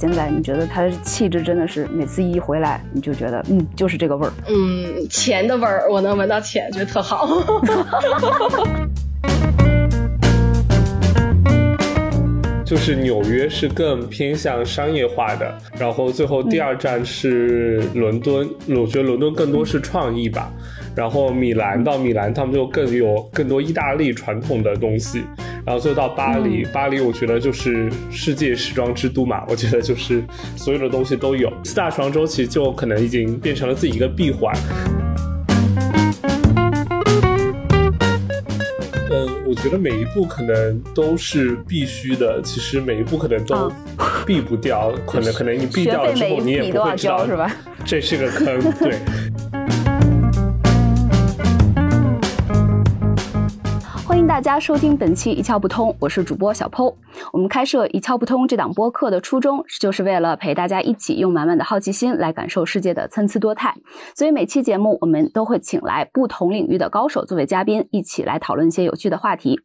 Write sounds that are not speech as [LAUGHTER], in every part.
现在，你觉得他的气质真的是每次一回来，你就觉得嗯，就是这个味儿。嗯，钱的味儿，我能闻到钱，觉得特好。[LAUGHS] 就是纽约是更偏向商业化的，然后最后第二站是伦敦，我觉得伦敦更多是创意吧。然后米兰到米兰，他们就更有更多意大利传统的东西。然后最后到巴黎，巴黎我觉得就是世界时装之都嘛，我觉得就是所有的东西都有。四大时装周其实就可能已经变成了自己一个闭环。我觉得每一步可能都是必须的，其实每一步可能都避不掉，可能可能你避掉了之后，你也不会知道，是吧？这是个坑，对。大家收听本期一窍不通，我是主播小剖。我们开设一窍不通这档播客的初衷，就是为了陪大家一起用满满的好奇心来感受世界的参差多态。所以每期节目我们都会请来不同领域的高手作为嘉宾，一起来讨论一些有趣的话题。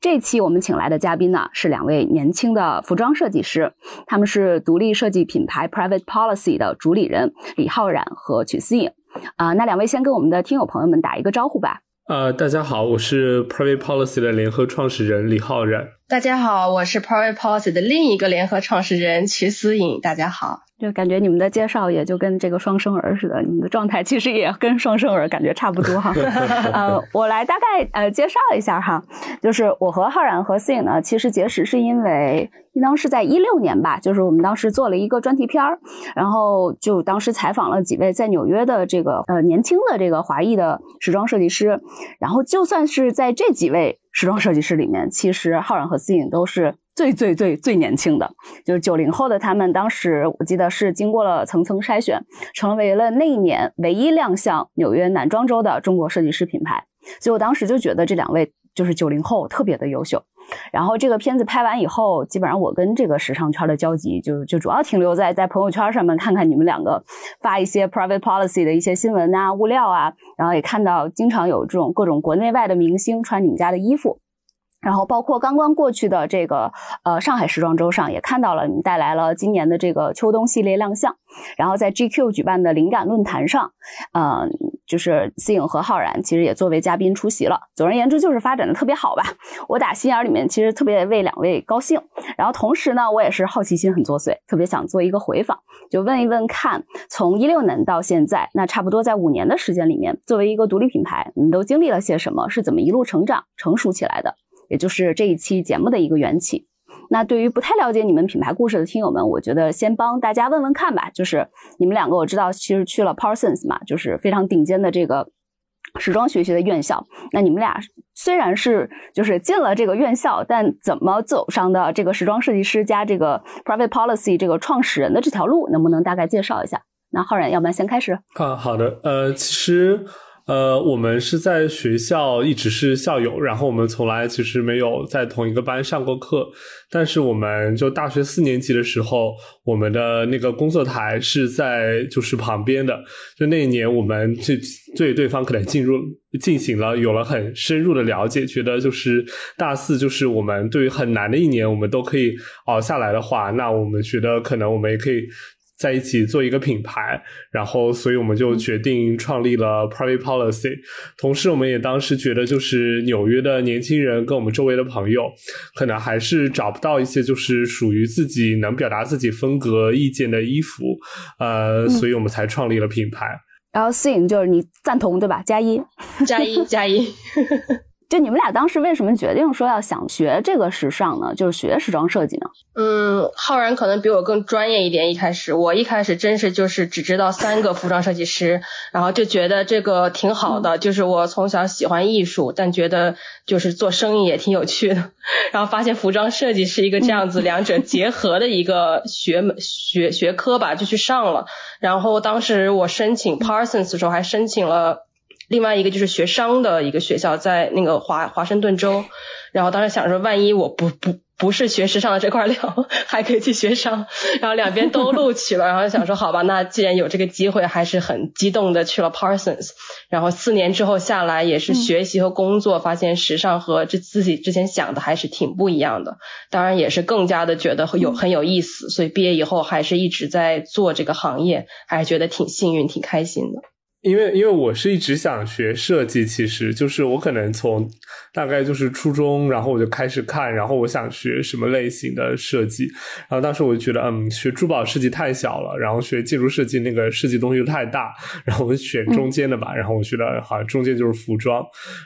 这期我们请来的嘉宾呢是两位年轻的服装设计师，他们是独立设计品牌 Private Policy 的主理人李浩然和曲思颖。啊，那两位先跟我们的听友朋友们打一个招呼吧。呃，大家好，我是 Private Policy 的联合创始人李浩然。大家好，我是 Private Policy 的另一个联合创始人曲思颖。大家好。就感觉你们的介绍也就跟这个双生儿似的，你们的状态其实也跟双生儿感觉差不多哈。[LAUGHS] 呃，我来大概呃介绍一下哈，就是我和浩然和思颖呢，其实结识是因为应当是在一六年吧，就是我们当时做了一个专题片儿，然后就当时采访了几位在纽约的这个呃年轻的这个华裔的时装设计师，然后就算是在这几位时装设计师里面，其实浩然和思颖都是。最最最最年轻的，就是九零后的他们，当时我记得是经过了层层筛选，成为了那一年唯一亮相纽约男装周的中国设计师品牌。所以我当时就觉得这两位就是九零后特别的优秀。然后这个片子拍完以后，基本上我跟这个时尚圈的交集就就主要停留在在朋友圈上面看看你们两个发一些 private policy 的一些新闻啊、物料啊，然后也看到经常有这种各种国内外的明星穿你们家的衣服。然后包括刚刚过去的这个呃上海时装周上，也看到了你带来了今年的这个秋冬系列亮相。然后在 GQ 举办的灵感论坛上，嗯，就是思颖和浩然其实也作为嘉宾出席了。总而言之，就是发展的特别好吧。我打心眼里面其实特别为两位高兴。然后同时呢，我也是好奇心很作祟，特别想做一个回访，就问一问看，从一六年到现在，那差不多在五年的时间里面，作为一个独立品牌，你们都经历了些什么？是怎么一路成长、成熟起来的？也就是这一期节目的一个缘起。那对于不太了解你们品牌故事的听友们，我觉得先帮大家问问看吧。就是你们两个，我知道其实去了 Parsons 嘛，就是非常顶尖的这个时装学习的院校。那你们俩虽然是就是进了这个院校，但怎么走上的这个时装设计师加这个 Private Policy 这个创始人的这条路，能不能大概介绍一下？那浩然，要不然先开始。啊，好的。呃，其实。呃，我们是在学校一直是校友，然后我们从来其实没有在同一个班上过课。但是我们就大学四年级的时候，我们的那个工作台是在就是旁边的。就那一年，我们就对对方可能进入进行了有了很深入的了解，觉得就是大四就是我们对于很难的一年，我们都可以熬下来的话，那我们觉得可能我们也可以。在一起做一个品牌，然后，所以我们就决定创立了 Private Policy。同时，我们也当时觉得，就是纽约的年轻人跟我们周围的朋友，可能还是找不到一些就是属于自己能表达自己风格意见的衣服，呃，所以我们才创立了品牌。然后，摄影就是你赞同对吧？加一，[LAUGHS] [LAUGHS] 加一，加一。就你们俩当时为什么决定说要想学这个时尚呢？就是学时装设计呢？嗯，浩然可能比我更专业一点。一开始我一开始真是就是只知道三个服装设计师，然后就觉得这个挺好的。[LAUGHS] 就是我从小喜欢艺术，但觉得就是做生意也挺有趣的。[LAUGHS] 然后发现服装设计是一个这样子 [LAUGHS] 两者结合的一个学门学学科吧，就去上了。然后当时我申请 Parsons 的时候还申请了。另外一个就是学商的一个学校，在那个华华盛顿州，然后当时想说，万一我不不不是学时尚的这块料，[LAUGHS] 还可以去学商，然后两边都录取了，[LAUGHS] 然后想说好吧，那既然有这个机会，还是很激动的去了 Parsons，然后四年之后下来也是学习和工作，发现时尚和这自己之前想的还是挺不一样的，当然也是更加的觉得有很有意思，所以毕业以后还是一直在做这个行业，还是觉得挺幸运、挺开心的。因为因为我是一直想学设计，其实就是我可能从大概就是初中，然后我就开始看，然后我想学什么类型的设计，然后当时我就觉得，嗯，学珠宝设计太小了，然后学建筑设计那个设计东西又太大，然后我选中间的吧，然后我觉得好像中间就是服装，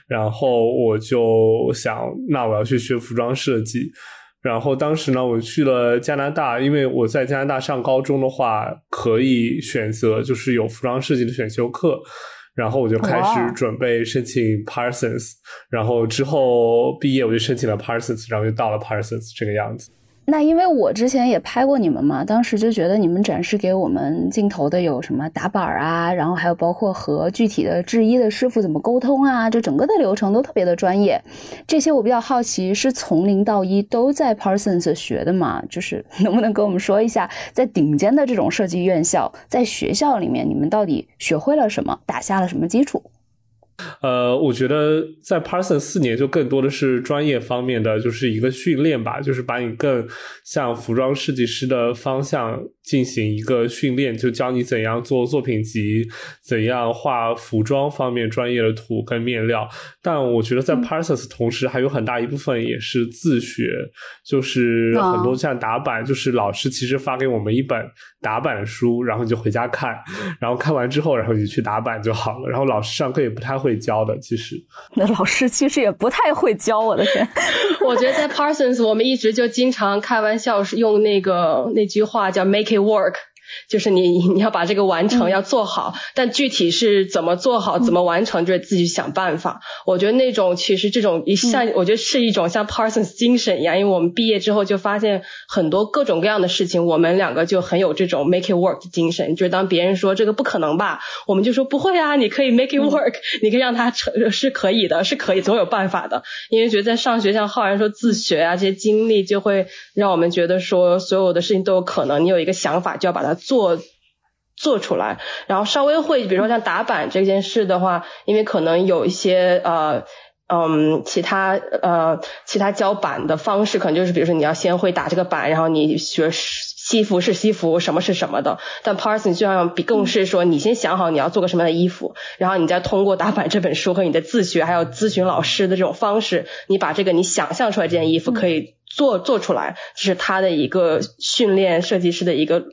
然后我就想，那我要去学服装设计。然后当时呢，我去了加拿大，因为我在加拿大上高中的话，可以选择就是有服装设计的选修课，然后我就开始准备申请 Parsons，然后之后毕业我就申请了 Parsons，然后就到了 Parsons 这个样子。那因为我之前也拍过你们嘛，当时就觉得你们展示给我们镜头的有什么打板啊，然后还有包括和具体的制衣的师傅怎么沟通啊，就整个的流程都特别的专业。这些我比较好奇，是从零到一都在 Parsons 学的吗？就是 [LAUGHS] 能不能跟我们说一下，在顶尖的这种设计院校，在学校里面，你们到底学会了什么，打下了什么基础？呃，我觉得在 Parsons 四年就更多的是专业方面的，就是一个训练吧，就是把你更像服装设计师的方向进行一个训练，就教你怎样做作品集，怎样画服装方面专业的图跟面料。但我觉得在 Parsons 同时还有很大一部分也是自学，就是很多像打板，就是老师其实发给我们一本打板书，然后你就回家看，然后看完之后，然后你去打板就好了。然后老师上课也不太会。会教的，其实 [LAUGHS] 那老师其实也不太会教，我的天！[LAUGHS] 我觉得在 Parsons，我们一直就经常开玩笑，是用那个那句话叫 “make it work”。就是你你要把这个完成要做好，但具体是怎么做好怎么完成，就是自己想办法。我觉得那种其实这种一像，我觉得是一种像 Parsons 精神一样，因为我们毕业之后就发现很多各种各样的事情，我们两个就很有这种 make it work 的精神。就是当别人说这个不可能吧，我们就说不会啊，你可以 make it work，你可以让他成是可以的，是可以总有办法的。因为觉得在上学像浩然说自学啊这些经历，就会让我们觉得说所有的事情都有可能。你有一个想法就要把它。做做出来，然后稍微会，比如说像打板这件事的话，因为可能有一些呃嗯其他呃其他教板的方式，可能就是比如说你要先会打这个板，然后你学西服是西服，什么是什么的。但 Parson 就像比更是说，你先想好你要做个什么样的衣服，然后你再通过打板这本书和你的自学，还有咨询老师的这种方式，你把这个你想象出来这件衣服可以做做出来，这是他的一个训练设计师的一个。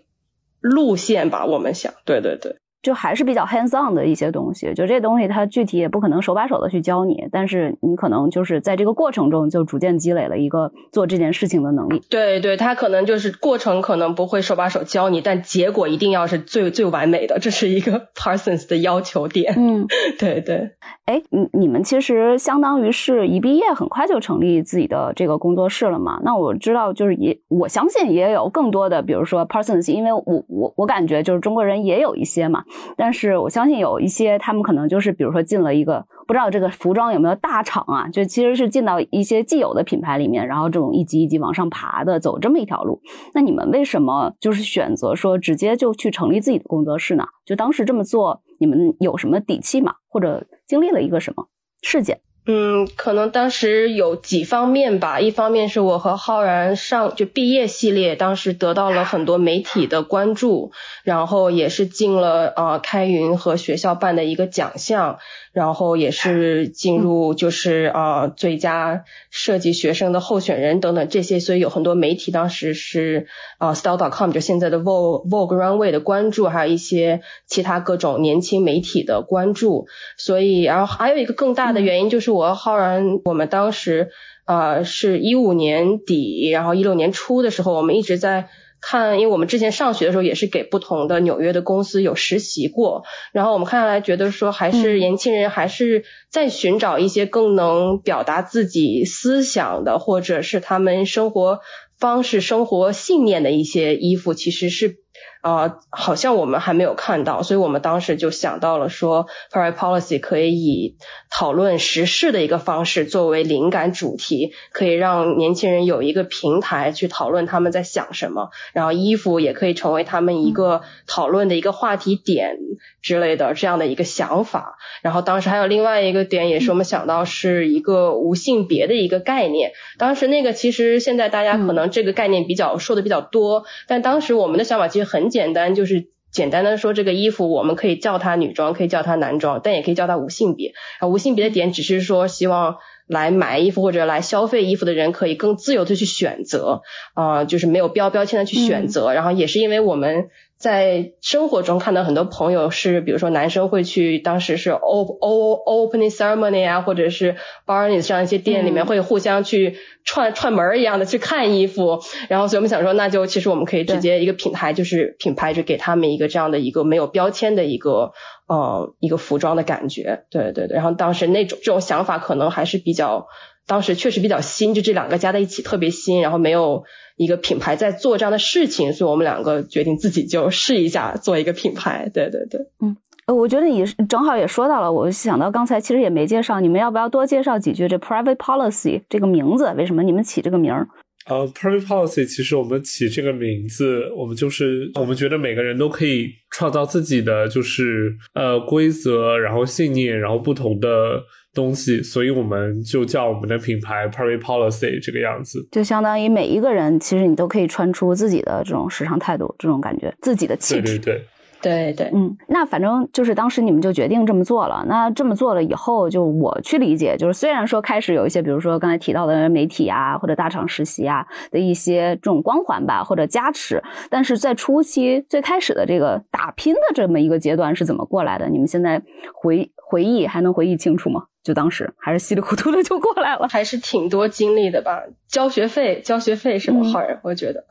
路线吧，我们想，对对对。就还是比较 hands on 的一些东西，就这东西它具体也不可能手把手的去教你，但是你可能就是在这个过程中就逐渐积累了一个做这件事情的能力。对对，他可能就是过程可能不会手把手教你，但结果一定要是最最完美的，这是一个 [LAUGHS] Parsons 的要求点。嗯，对对。哎，你你们其实相当于是一毕业很快就成立自己的这个工作室了嘛？那我知道就是也我相信也有更多的，比如说 Parsons，因为我我我感觉就是中国人也有一些嘛。但是我相信有一些，他们可能就是比如说进了一个不知道这个服装有没有大厂啊，就其实是进到一些既有的品牌里面，然后这种一级一级往上爬的，走这么一条路。那你们为什么就是选择说直接就去成立自己的工作室呢？就当时这么做，你们有什么底气吗？或者经历了一个什么事件？嗯，可能当时有几方面吧。一方面是我和浩然上就毕业系列，当时得到了很多媒体的关注，然后也是进了呃开云和学校办的一个奖项。然后也是进入就是啊最佳设计学生的候选人等等这些，所以有很多媒体当时是啊 style.com 就现在的 Vogue Vogue Runway 的关注，还有一些其他各种年轻媒体的关注。所以然后还有一个更大的原因就是我浩然我们当时啊是一五年底，然后一六年初的时候，我们一直在。看，因为我们之前上学的时候也是给不同的纽约的公司有实习过，然后我们看下来觉得说，还是年轻人还是在寻找一些更能表达自己思想的，或者是他们生活方式、生活信念的一些衣服，其实是啊，好像我们还没有看到，所以我们当时就想到了说，private policy 可以以讨论时事的一个方式作为灵感主题，可以让年轻人有一个平台去讨论他们在想什么，然后衣服也可以成为他们一个讨论的一个话题点之类的这样的一个想法。然后当时还有另外一个点，也是我们想到是一个无性别的一个概念。当时那个其实现在大家可能这个概念比较说的比较多，但当时我们的想法其实很简。单就是简单的说，这个衣服我们可以叫它女装，可以叫它男装，但也可以叫它无性别。啊，无性别的点只是说，希望来买衣服或者来消费衣服的人可以更自由的去选择，啊，就是没有标标签的去选择。然后也是因为我们。在生活中看到很多朋友是，比如说男生会去，当时是 O O opening ceremony 啊，或者是 Barney's 这样一些店里面会互相去串串门一样的去看衣服，然后所以我们想说，那就其实我们可以直接一个品牌，就是品牌就给他们一个这样的一个没有标签的一个呃一个服装的感觉，对对对，然后当时那种这种想法可能还是比较，当时确实比较新，就这两个加在一起特别新，然后没有。一个品牌在做这样的事情，所以我们两个决定自己就试一下做一个品牌。对对对，嗯，呃我觉得你正好也说到了，我想到刚才其实也没介绍，你们要不要多介绍几句这 private policy 这个名字？为什么你们起这个名儿？呃，private policy 其实我们起这个名字，我们就是我们觉得每个人都可以创造自己的就是呃规则，然后信念，然后不同的。东西，所以我们就叫我们的品牌 Private Policy 这个样子，就相当于每一个人其实你都可以穿出自己的这种时尚态度，这种感觉，自己的气质。对对对。对对，嗯，那反正就是当时你们就决定这么做了。那这么做了以后，就我去理解，就是虽然说开始有一些，比如说刚才提到的媒体啊，或者大厂实习啊的一些这种光环吧，或者加持，但是在初期最开始的这个打拼的这么一个阶段是怎么过来的？你们现在回回忆还能回忆清楚吗？就当时还是稀里糊涂的就过来了，还是挺多经历的吧。交学费，交学费是好人，我觉得。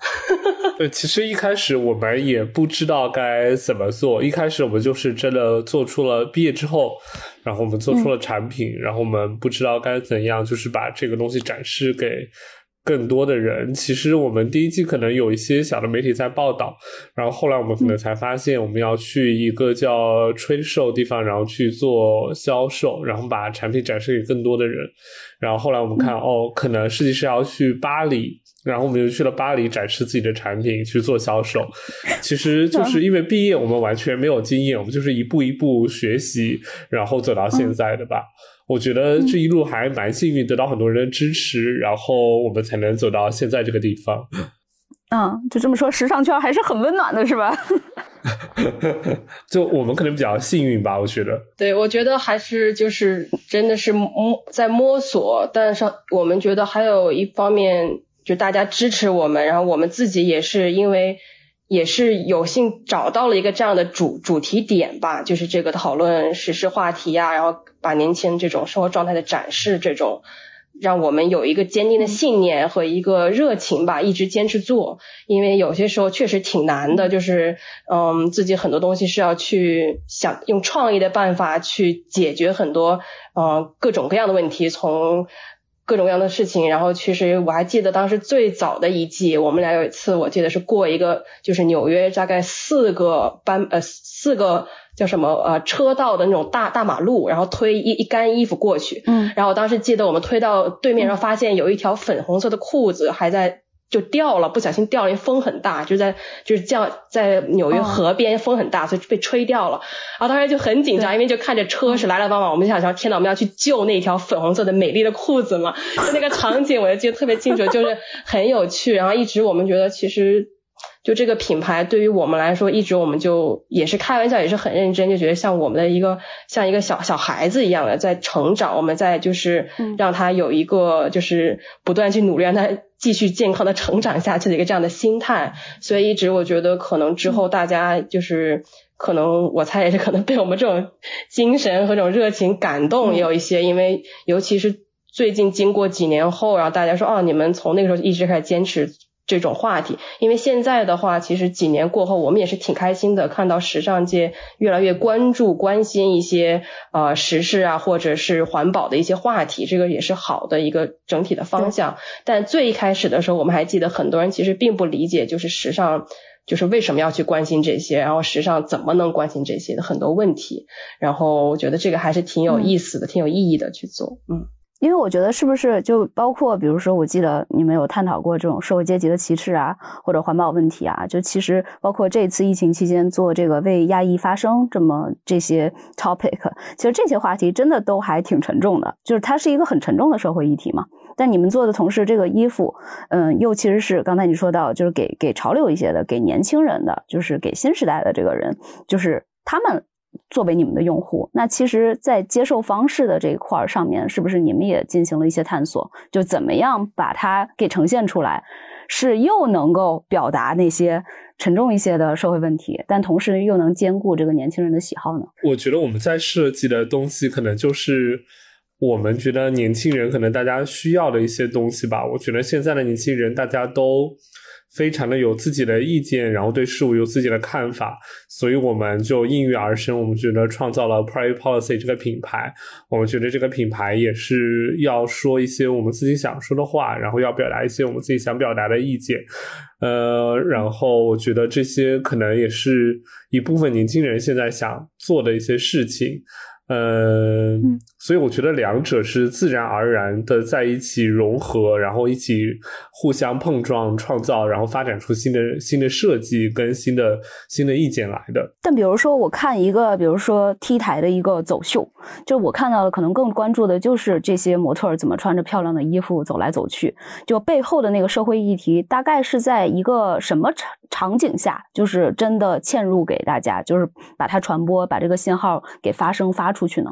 对，其实一开始我们也不知道该怎么做，一开始我们就是真的做出了毕业之后，然后我们做出了产品，然后我们不知道该怎样，就是把这个东西展示给。更多的人，其实我们第一季可能有一些小的媒体在报道，然后后来我们可能才发现，我们要去一个叫 trade show 地方，然后去做销售，然后把产品展示给更多的人。然后后来我们看，哦，可能设计师要去巴黎，然后我们就去了巴黎展示自己的产品去做销售。其实就是 [LAUGHS] 因为毕业，我们完全没有经验，我们就是一步一步学习，然后走到现在的吧。我觉得这一路还蛮幸运，得到很多人的支持，然后我们才能走到现在这个地方。嗯，就这么说，时尚圈还是很温暖的，是吧？[LAUGHS] 就我们可能比较幸运吧，我觉得。对，我觉得还是就是真的是摸在摸索，但是我们觉得还有一方面，就大家支持我们，然后我们自己也是因为。也是有幸找到了一个这样的主主题点吧，就是这个讨论时事话题呀，然后把年轻人这种生活状态的展示，这种让我们有一个坚定的信念和一个热情吧，一直坚持做。因为有些时候确实挺难的，就是嗯，自己很多东西是要去想用创意的办法去解决很多嗯各种各样的问题，从。各种各样的事情，然后其实我还记得当时最早的一季，我们俩有一次，我记得是过一个就是纽约大概四个班呃四个叫什么呃车道的那种大大马路，然后推一一干衣服过去，嗯，然后我当时记得我们推到对面，然后发现有一条粉红色的裤子还在。就掉了，不小心掉了，因为风很大，就在就是降在纽约河边，风很大，所以被吹掉了。然后当时就很紧张，因为就看着车是来来往往，我们就想说，天呐，我们要去救那条粉红色的美丽的裤子嘛。就 [LAUGHS] 那个场景，我就记得特别清楚，就是很有趣。然后一直我们觉得，其实就这个品牌对于我们来说，一直我们就也是开玩笑，也是很认真，就觉得像我们的一个像一个小小孩子一样的在成长，我们在就是让他有一个就是不断去努力，让他。继续健康的成长下去的一个这样的心态，所以一直我觉得可能之后大家就是可能我猜也是可能被我们这种精神和这种热情感动也有一些，因为尤其是最近经过几年后，然后大家说哦，你们从那个时候一直开始坚持。这种话题，因为现在的话，其实几年过后，我们也是挺开心的，看到时尚界越来越关注、关心一些呃时事啊，或者是环保的一些话题，这个也是好的一个整体的方向。但最一开始的时候，我们还记得很多人其实并不理解，就是时尚就是为什么要去关心这些，然后时尚怎么能关心这些的很多问题，然后我觉得这个还是挺有意思的，挺有意义的去做，嗯。因为我觉得是不是就包括，比如说，我记得你们有探讨过这种社会阶级的歧视啊，或者环保问题啊，就其实包括这次疫情期间做这个为亚裔发声这么这些 topic，[LAUGHS] 其实这些话题真的都还挺沉重的，就是它是一个很沉重的社会议题嘛。但你们做的同时，这个衣服，嗯，又其实是刚才你说到，就是给给潮流一些的，给年轻人的，就是给新时代的这个人，就是他们。作为你们的用户，那其实，在接受方式的这一块儿上面，是不是你们也进行了一些探索？就怎么样把它给呈现出来，是又能够表达那些沉重一些的社会问题，但同时又能兼顾这个年轻人的喜好呢？我觉得我们在设计的东西，可能就是我们觉得年轻人可能大家需要的一些东西吧。我觉得现在的年轻人，大家都。非常的有自己的意见，然后对事物有自己的看法，所以我们就应运而生。我们觉得创造了 Private Policy 这个品牌，我们觉得这个品牌也是要说一些我们自己想说的话，然后要表达一些我们自己想表达的意见。呃，然后我觉得这些可能也是一部分年轻人现在想做的一些事情。呃，所以我觉得两者是自然而然的在一起融合，然后一起互相碰撞、创造，然后发展出新的新的设计跟新的新的意见来的。但比如说，我看一个，比如说 T 台的一个走秀，就我看到的可能更关注的就是这些模特怎么穿着漂亮的衣服走来走去，就背后的那个社会议题大概是在一个什么场场景下，就是真的嵌入给大家，就是把它传播，把这个信号给发声发。出去呢？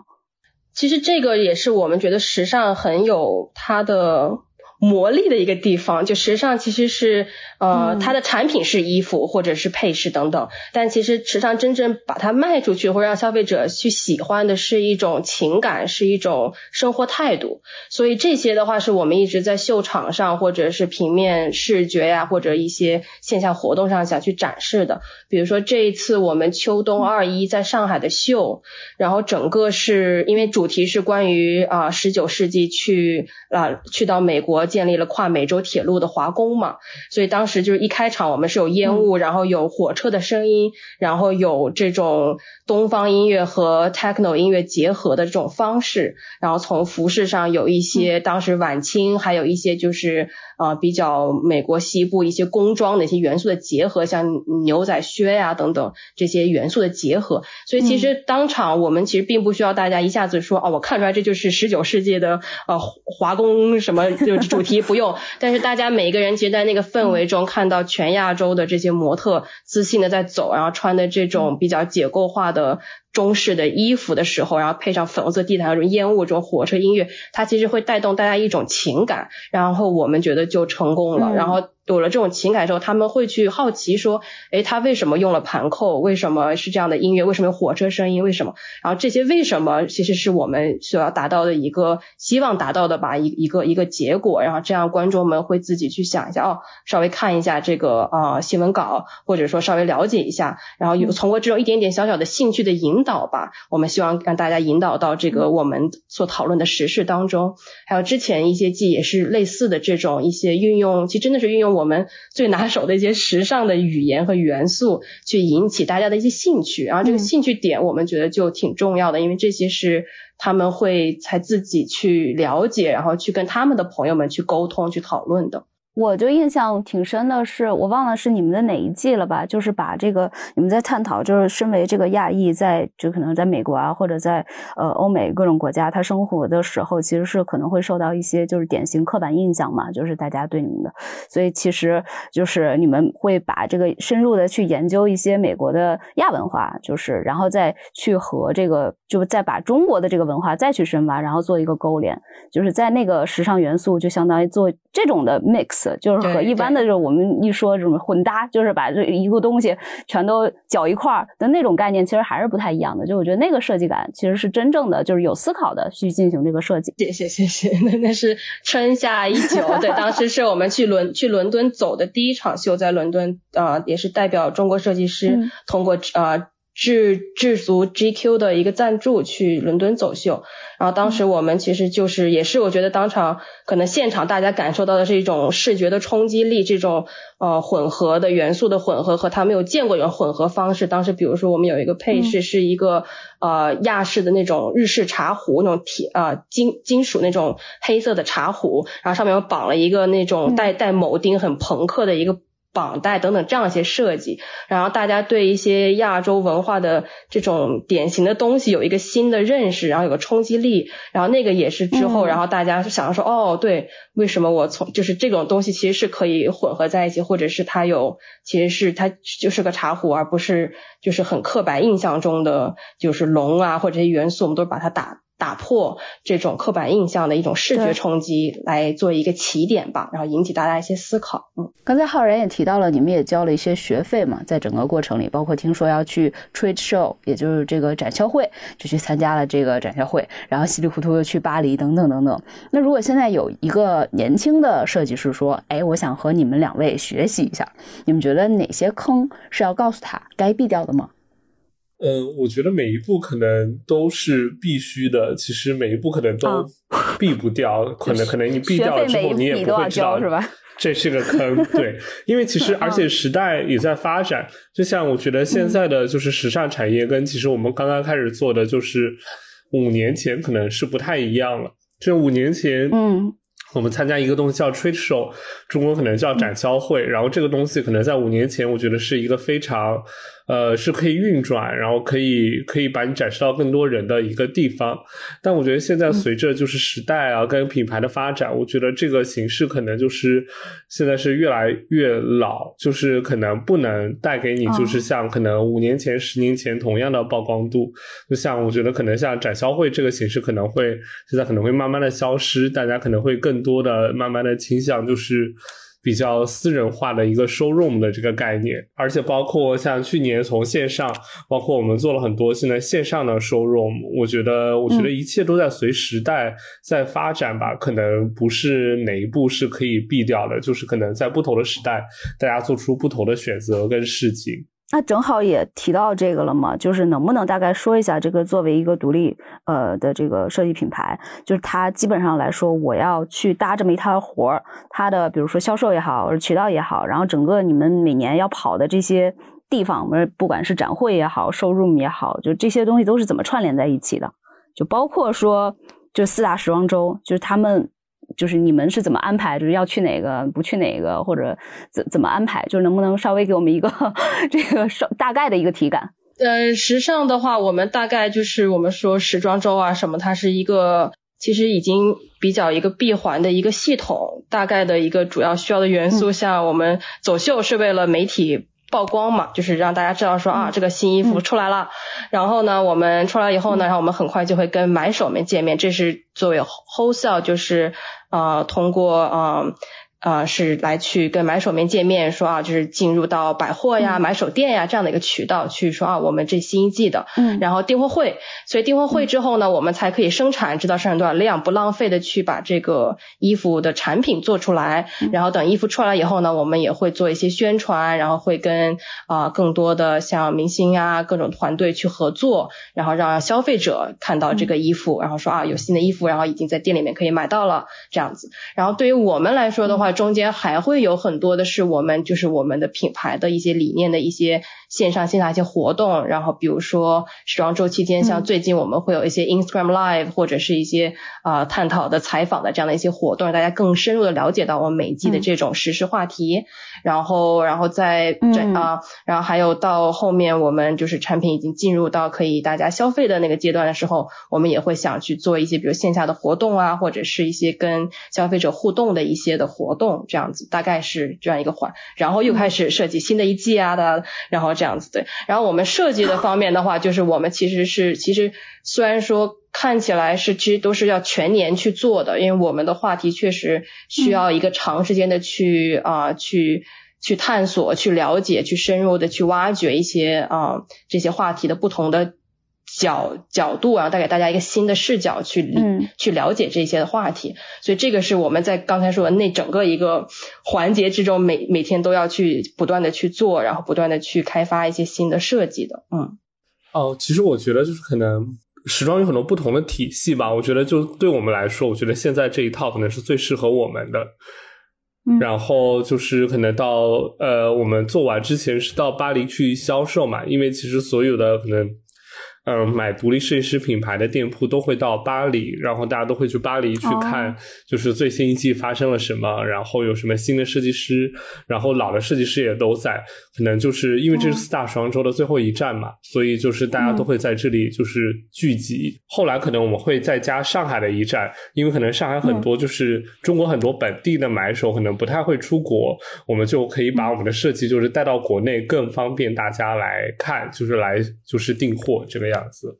其实这个也是我们觉得时尚很有它的。魔力的一个地方，就时尚其实是呃，它的产品是衣服或者是配饰等等，但其实时尚真正把它卖出去或者让消费者去喜欢的是一种情感，是一种生活态度。所以这些的话是我们一直在秀场上或者是平面视觉呀，或者一些线下活动上想去展示的。比如说这一次我们秋冬二一在上海的秀，然后整个是因为主题是关于啊十九世纪去啊去到美国。建立了跨美洲铁路的华工嘛，所以当时就是一开场我们是有烟雾，然后有火车的声音，然后有这种东方音乐和 techno 音乐结合的这种方式，然后从服饰上有一些当时晚清，还有一些就是啊比较美国西部一些工装的一些元素的结合，像牛仔靴呀等等这些元素的结合，所以其实当场我们其实并不需要大家一下子说哦，我看出来这就是十九世纪的呃华工什么就。主题不用，但是大家每一个人其实，在那个氛围中看到全亚洲的这些模特自信的在走，然后穿的这种比较解构化的。中式的衣服的时候，然后配上粉红色地毯那种烟雾，这种火车音乐，它其实会带动大家一种情感，然后我们觉得就成功了。然后有了这种情感之后，他们会去好奇说，哎，他为什么用了盘扣？为什么是这样的音乐？为什么有火车声音？为什么？然后这些为什么其实是我们所要达到的一个希望达到的吧，一一个一个结果。然后这样观众们会自己去想一下，哦，稍微看一下这个啊新闻稿，或者说稍微了解一下，然后有通过这种一点点小小的兴趣的引。导吧，我们希望让大家引导到这个我们所讨论的时事当中，还有之前一些季也是类似的这种一些运用，其实真的是运用我们最拿手的一些时尚的语言和元素，去引起大家的一些兴趣，然后这个兴趣点我们觉得就挺重要的，因为这些是他们会才自己去了解，然后去跟他们的朋友们去沟通、去讨论的。我就印象挺深的是，我忘了是你们的哪一季了吧？就是把这个你们在探讨，就是身为这个亚裔，在就可能在美国啊，或者在呃欧美各种国家，他生活的时候，其实是可能会受到一些就是典型刻板印象嘛，就是大家对你们的，所以其实就是你们会把这个深入的去研究一些美国的亚文化，就是然后再去和这个就再把中国的这个文化再去深挖，然后做一个勾连，就是在那个时尚元素就相当于做这种的 mix。就是和一般的，就是我们一说这种混搭，就是把这一个东西全都搅一块儿的那种概念，其实还是不太一样的。就我觉得那个设计感其实是真正的，就是有思考的去进行这个设计。谢谢谢谢，[LAUGHS] 那那是春夏一九。对，当时是我们去伦去伦敦走的第一场秀，在伦敦啊，也是代表中国设计师通过啊。制制足 GQ 的一个赞助去伦敦走秀，然后当时我们其实就是也是我觉得当场可能现场大家感受到的是一种视觉的冲击力，这种呃混合的元素的混合和他没有见过一种混合方式。当时比如说我们有一个配饰是一个呃亚式的那种日式茶壶，那种铁啊金金属那种黑色的茶壶，然后上面有绑了一个那种带带铆钉很朋克的一个。绑带等等这样一些设计，然后大家对一些亚洲文化的这种典型的东西有一个新的认识，然后有个冲击力，然后那个也是之后，然后大家就想说，哦，对，为什么我从就是这种东西其实是可以混合在一起，或者是它有其实是它就是个茶壶，而不是就是很刻板印象中的就是龙啊或者这些元素，我们都把它打。打破这种刻板印象的一种视觉冲击，来做一个起点吧，然后引起大家一些思考。嗯，刚才浩然也提到了，你们也交了一些学费嘛，在整个过程里，包括听说要去 trade show，也就是这个展销会，就去参加了这个展销会，然后稀里糊涂又去巴黎等等等等。那如果现在有一个年轻的设计师说，哎，我想和你们两位学习一下，你们觉得哪些坑是要告诉他该避掉的吗？嗯，我觉得每一步可能都是必须的，其实每一步可能都 [LAUGHS] 避不掉，可能可能你避掉了之后，你也不会知道是吧？[LAUGHS] 这是个坑，对，因为其实 [LAUGHS] 而且时代也在发展，就像我觉得现在的就是时尚产业跟其实我们刚刚开始做的就是五年前可能是不太一样了，这五年前，嗯。我们参加一个东西叫 trade show，中国可能叫展销会，然后这个东西可能在五年前，我觉得是一个非常，呃，是可以运转，然后可以可以把你展示到更多人的一个地方。但我觉得现在随着就是时代啊跟品牌的发展，我觉得这个形式可能就是现在是越来越老，就是可能不能带给你就是像可能五年前、十年前同样的曝光度。就像我觉得可能像展销会这个形式可能会现在可能会慢慢的消失，大家可能会更。多的慢慢的倾向就是比较私人化的一个收 room 的这个概念，而且包括像去年从线上，包括我们做了很多现在线上的收 room，我觉得我觉得一切都在随时代在发展吧，可能不是哪一步是可以避掉的，就是可能在不同的时代，大家做出不同的选择跟事情。那正好也提到这个了嘛，就是能不能大概说一下，这个作为一个独立呃的这个设计品牌，就是它基本上来说，我要去搭这么一套活儿，它的比如说销售也好，或者渠道也好，然后整个你们每年要跑的这些地方，不管是展会也好，showroom 也好，就这些东西都是怎么串联在一起的？就包括说，就四大时装周，就是他们。就是你们是怎么安排？就是要去哪个，不去哪个，或者怎怎么安排？就是能不能稍微给我们一个 [LAUGHS] 这个稍大概的一个体感？呃，时尚的话，我们大概就是我们说时装周啊什么，它是一个其实已经比较一个闭环的一个系统，大概的一个主要需要的元素，像我们走秀是为了媒体。曝光嘛，就是让大家知道说啊，这个新衣服出来了。然后呢，我们出来以后呢，然后我们很快就会跟买手们见面。这是作为 wholesale，就是啊，通过啊。啊，是来去跟买手们见面，说啊，就是进入到百货呀、买手店呀这样的一个渠道去说啊，我们这新一季的，嗯，然后订货会，所以订货会之后呢，我们才可以生产，知道生产多少量，不浪费的去把这个衣服的产品做出来，然后等衣服出来以后呢，我们也会做一些宣传，然后会跟啊更多的像明星啊各种团队去合作，然后让消费者看到这个衣服，然后说啊有新的衣服，然后已经在店里面可以买到了这样子，然后对于我们来说的话。中间还会有很多的是我们就是我们的品牌的一些理念的一些线上线下一些活动，然后比如说时装周期间，像最近我们会有一些 Instagram Live 或者是一些啊探讨的采访的这样的一些活动，让大家更深入的了解到我们每季的这种实时话题。然后，然后在这啊，然后还有到后面我们就是产品已经进入到可以大家消费的那个阶段的时候，我们也会想去做一些比如线下的活动啊，或者是一些跟消费者互动的一些的活动。动这样子大概是这样一个环，然后又开始设计新的一季啊的，然后这样子对，然后我们设计的方面的话，就是我们其实是其实虽然说看起来是其实都是要全年去做的，因为我们的话题确实需要一个长时间的去啊去去探索、去了解、去深入的去挖掘一些啊这些话题的不同的。角角度啊，带给大家一个新的视角去理去了解这些的话题，所以这个是我们在刚才说的那整个一个环节之中，每每天都要去不断的去做，然后不断的去开发一些新的设计的，嗯。哦，其实我觉得就是可能时装有很多不同的体系吧。我觉得就对我们来说，我觉得现在这一套可能是最适合我们的。然后就是可能到呃，我们做完之前是到巴黎去销售嘛，因为其实所有的可能。嗯，买独立设计师品牌的店铺都会到巴黎，然后大家都会去巴黎去看，就是最新一季发生了什么，然后有什么新的设计师，然后老的设计师也都在。可能就是因为这是四大时装周的最后一站嘛，所以就是大家都会在这里就是聚集。后来可能我们会再加上海的一站，因为可能上海很多就是中国很多本地的买手可能不太会出国，我们就可以把我们的设计就是带到国内，更方便大家来看，就是来就是订货这个样。样子，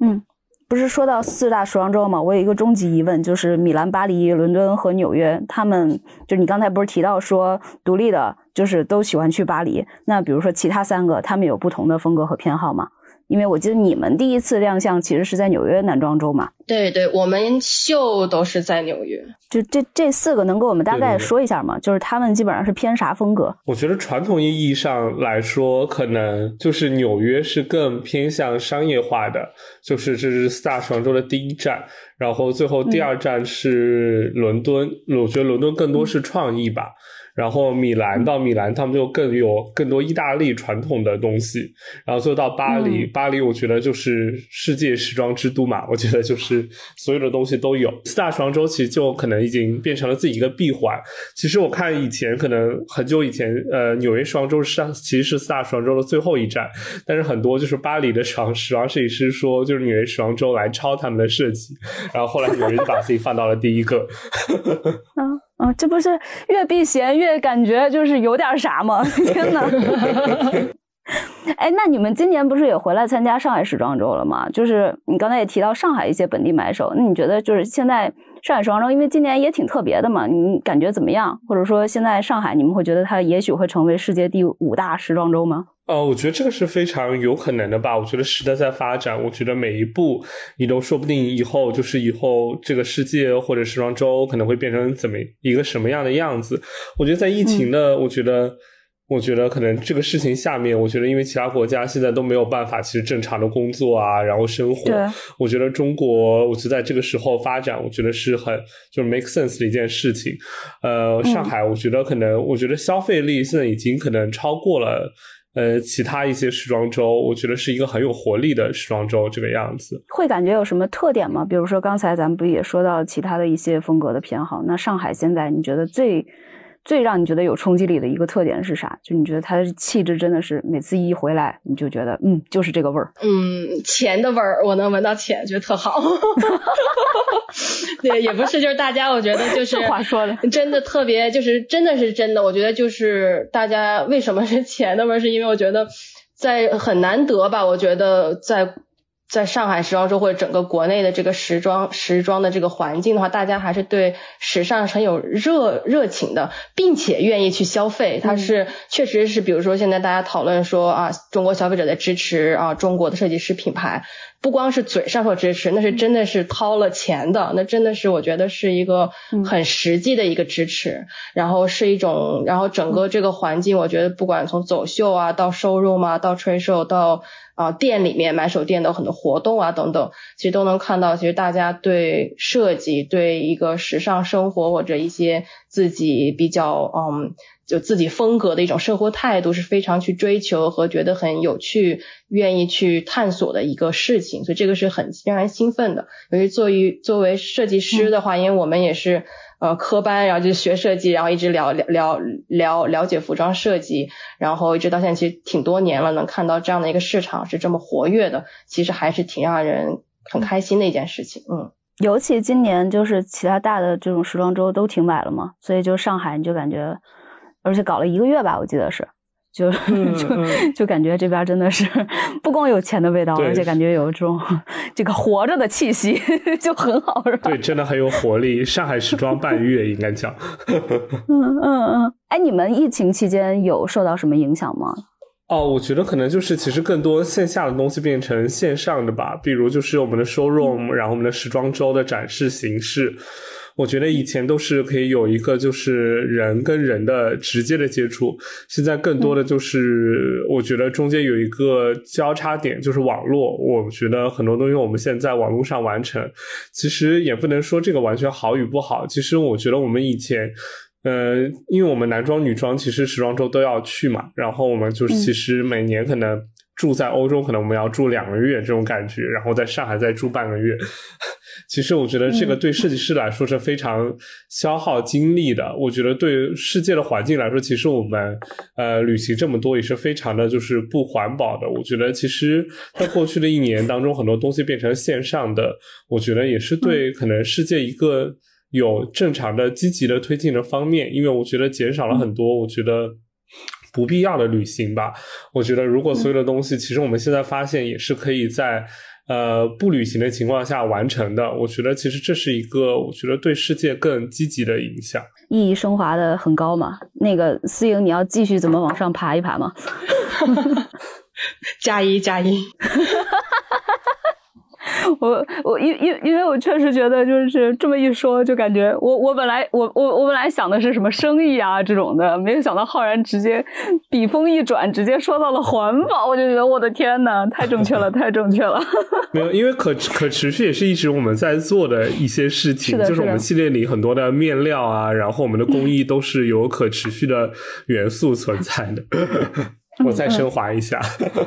嗯，不是说到四大时装周嘛？我有一个终极疑问，就是米兰、巴黎、伦敦和纽约，他们就你刚才不是提到说独立的，就是都喜欢去巴黎？那比如说其他三个，他们有不同的风格和偏好吗？因为我记得你们第一次亮相其实是在纽约男装周嘛。对对，我们秀都是在纽约。就这这四个，能给我们大概说一下吗？就是他们基本上是偏啥风格？我觉得传统意义上来说，可能就是纽约是更偏向商业化的，就是这是四大双周的第一站，然后最后第二站是伦敦。我觉得伦敦更多是创意吧。然后米兰到米兰，他们就更有更多意大利传统的东西。然后最后到巴黎，巴黎我觉得就是世界时装之都嘛，我觉得就是所有的东西都有。四大时装周其实就可能已经变成了自己一个闭环。其实我看以前可能很久以前，呃，纽约时装周是其实是四大时装周的最后一站，但是很多就是巴黎的时装时装设计师说，就是纽约时装周来抄他们的设计，然后后来纽约就把自己放到了第一个。[LAUGHS] 啊，这不是越避嫌越感觉就是有点啥吗？[LAUGHS] 天呐。哎，那你们今年不是也回来参加上海时装周了吗？就是你刚才也提到上海一些本地买手，那你觉得就是现在上海时装周，因为今年也挺特别的嘛，你感觉怎么样？或者说现在上海，你们会觉得它也许会成为世界第五大时装周吗？呃，我觉得这个是非常有可能的吧。我觉得时代在发展，我觉得每一步你都说不定以后就是以后这个世界或者时装周可能会变成怎么一个什么样的样子。我觉得在疫情的，我觉得，我觉得可能这个事情下面，我觉得因为其他国家现在都没有办法其实正常的工作啊，然后生活。我觉得中国，我觉得在这个时候发展，我觉得是很就是 make sense 的一件事情。呃，上海，我觉得可能，我觉得消费力现在已经可能超过了。呃，其他一些时装周，我觉得是一个很有活力的时装周，这个样子。会感觉有什么特点吗？比如说刚才咱们不也说到其他的一些风格的偏好？那上海现在你觉得最？最让你觉得有冲击力的一个特点是啥？就你觉得他的气质真的是每次一回来，你就觉得嗯，就是这个味儿。嗯，钱的味儿，我能闻到钱，觉得特好。[LAUGHS] 对，也不是，就是大家，我觉得就是 [LAUGHS] 话说的，真的特别，就是真的是真的。我觉得就是大家为什么是钱的味儿，是因为我觉得在很难得吧。我觉得在。在上海时装周或者整个国内的这个时装时装的这个环境的话，大家还是对时尚很有热热情的，并且愿意去消费。它是确实是，比如说现在大家讨论说啊，中国消费者在支持啊中国的设计师品牌，不光是嘴上说支持，那是真的是掏了钱的，那真的是我觉得是一个很实际的一个支持。然后是一种，然后整个这个环境，我觉得不管从走秀啊到收入嘛，到吹售到。啊，店里面买手店的很多活动啊，等等，其实都能看到，其实大家对设计、对一个时尚生活或者一些自己比较嗯，就自己风格的一种生活态度是非常去追求和觉得很有趣、愿意去探索的一个事情，所以这个是很让人兴奋的。由于作为作为设计师的话，因为我们也是。呃，科班，然后就学设计，然后一直了了了了了解服装设计，然后一直到现在其实挺多年了，能看到这样的一个市场是这么活跃的，其实还是挺让人很开心的一件事情。嗯，尤其今年就是其他大的这种时装周都停摆了嘛，所以就上海你就感觉，而且搞了一个月吧，我记得是。就就就感觉这边真的是不光有钱的味道，而且感觉有这种这个活着的气息，[LAUGHS] 就很好，是吧？对，真的很有活力。上海时装半月应该讲。嗯嗯嗯。哎，你们疫情期间有受到什么影响吗？哦，我觉得可能就是其实更多线下的东西变成线上的吧，比如就是我们的 showroom，然后我们的时装周的展示形式。我觉得以前都是可以有一个就是人跟人的直接的接触，现在更多的就是我觉得中间有一个交叉点，就是网络。我觉得很多东西我们现在网络上完成，其实也不能说这个完全好与不好。其实我觉得我们以前。呃，因为我们男装、女装其实时装周都要去嘛，然后我们就是其实每年可能住在欧洲，可能我们要住两个月这种感觉，然后在上海再住半个月。其实我觉得这个对设计师来说是非常消耗精力的。我觉得对世界的环境来说，其实我们呃旅行这么多也是非常的就是不环保的。我觉得其实在过去的一年当中，很多东西变成线上的，我觉得也是对可能世界一个。有正常的、积极的推进的方面，因为我觉得减少了很多，我觉得不必要的旅行吧。我觉得如果所有的东西，其实我们现在发现也是可以在呃不旅行的情况下完成的。我觉得其实这是一个，我觉得对世界更积极的影响。意义升华的很高嘛？那个思颖，你要继续怎么往上爬一爬吗？加 [LAUGHS] 一加一。我我因因因为我确实觉得就是这么一说，就感觉我我本来我我我本来想的是什么生意啊这种的，没有想到浩然直接笔锋一转，直接说到了环保，我就觉得我的天呐，太正确了，[LAUGHS] 太正确了。没有，因为可可持续也是一直我们在做的一些事情，就是我们系列里很多的面料啊，然后我们的工艺都是有可持续的元素存在的。[LAUGHS] [LAUGHS] 我再升华一下。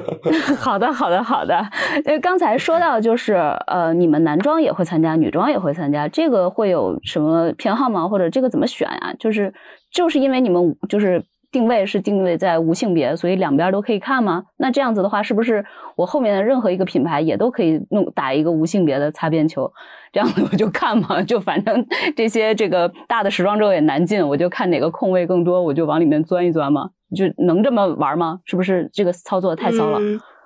[LAUGHS] 好的，好的，好的。呃，刚才说到就是呃，你们男装也会参加，女装也会参加，这个会有什么偏好吗？或者这个怎么选啊？就是就是因为你们就是定位是定位在无性别，所以两边都可以看吗？那这样子的话，是不是我后面的任何一个品牌也都可以弄打一个无性别的擦边球？这样子我就看嘛，就反正 [LAUGHS] 这些这个大的时装周也难进，我就看哪个空位更多，我就往里面钻一钻嘛。就能这么玩吗？是不是这个操作太骚了？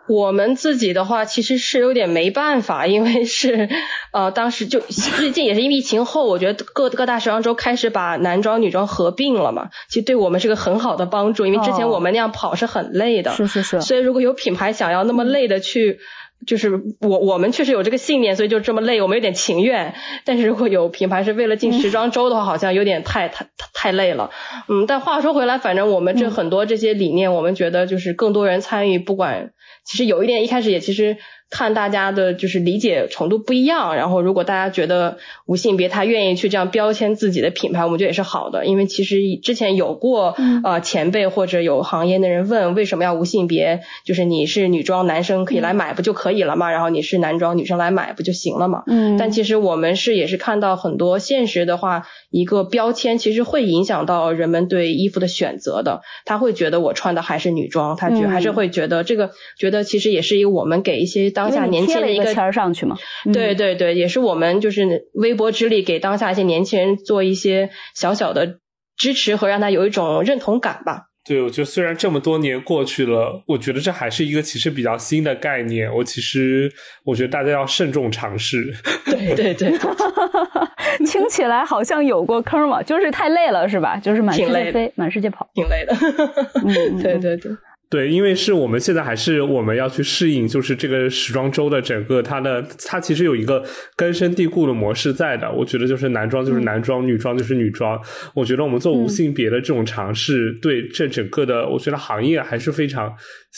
我们自己的话，其实是有点没办法，因为是 [LAUGHS] 呃，当时就最近也是因为疫情后，我觉得各各大时装周开始把男装女装合并了嘛，其实对我们是个很好的帮助，因为之前我们那样跑是很累的。是是是。所以如果有品牌想要那么累的去。就是我我们确实有这个信念，所以就这么累，我们有点情愿。但是如果有品牌是为了进时装周的话，好像有点太太太累了。嗯，但话说回来，反正我们这很多这些理念，我们觉得就是更多人参与，不管其实有一点一开始也其实。看大家的就是理解程度不一样，然后如果大家觉得无性别，他愿意去这样标签自己的品牌，我们觉得也是好的。因为其实之前有过呃前辈或者有行业的人问为什么要无性别，就是你是女装男生可以来买不就可以了嘛？然后你是男装女生来买不就行了嘛？嗯。但其实我们是也是看到很多现实的话，一个标签其实会影响到人们对衣服的选择的。他会觉得我穿的还是女装，他觉还是会觉得这个觉得其实也是一个我们给一些。当下年轻的一个签上去嘛？对对对，也是我们就是微薄之力给当下一些年轻人做一些小小的支持和让他有一种认同感吧。对，我觉得虽然这么多年过去了，我觉得这还是一个其实比较新的概念。我其实我觉得大家要慎重尝试。对 [LAUGHS] 对对，[LAUGHS] 听起来好像有过坑嘛，就是太累了是吧？就是满世界飞，满世界跑，挺累的。嗯，对对 [LAUGHS] 对。对，因为是我们现在还是我们要去适应，就是这个时装周的整个它的，它其实有一个根深蒂固的模式在的。我觉得就是男装就是男装，女装就是女装。我觉得我们做无性别的这种尝试，对这整个的，我觉得行业还是非常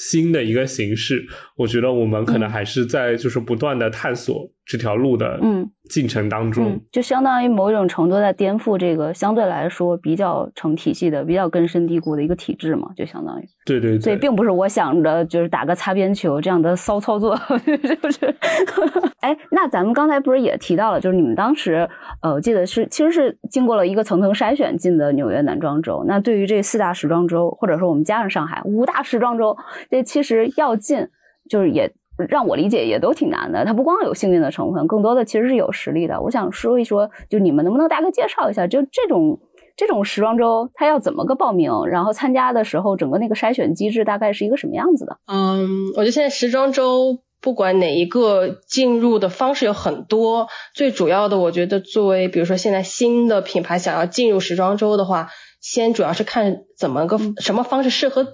新的一个形式。我觉得我们可能还是在就是不断的探索。这条路的嗯进程当中，就相当于某种程度在颠覆这个相对来说比较成体系的、比较根深蒂固的一个体制嘛，就相当于对对对，所以并不是我想着就是打个擦边球这样的骚操作，是不是？[LAUGHS] 哎，那咱们刚才不是也提到了，就是你们当时呃，我记得是其实是经过了一个层层筛选进的纽约男装周。那对于这四大时装周，或者说我们加上上海五大时装周，这其实要进就是也。让我理解也都挺难的，它不光有幸运的成分，更多的其实是有实力的。我想说一说，就你们能不能大概介绍一下，就这种这种时装周，它要怎么个报名，然后参加的时候，整个那个筛选机制大概是一个什么样子的？嗯，我觉得现在时装周不管哪一个进入的方式有很多，最主要的我觉得作为比如说现在新的品牌想要进入时装周的话，先主要是看怎么个什么方式适合。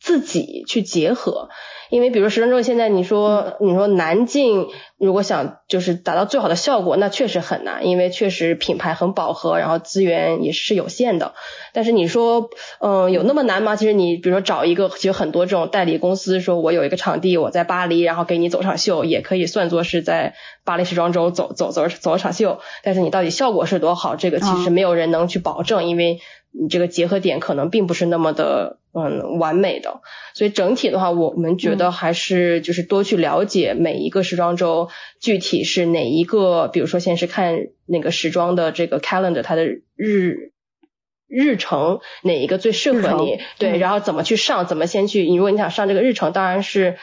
自己去结合。因为比如时装周现在你说你说南进如果想就是达到最好的效果，那确实很难，因为确实品牌很饱和，然后资源也是有限的。但是你说嗯有那么难吗？其实你比如说找一个其实很多这种代理公司，说我有一个场地，我在巴黎，然后给你走场秀，也可以算作是在巴黎时装周走走走走场秀。但是你到底效果是多好，这个其实没有人能去保证，因为你这个结合点可能并不是那么的。嗯，完美的。所以整体的话，我们觉得还是就是多去了解每一个时装周具体是哪一个，比如说先是看那个时装的这个 calendar，它的日日程哪一个最适合你，对，然后怎么去上，怎么先去。你如果你想上这个日程，当然是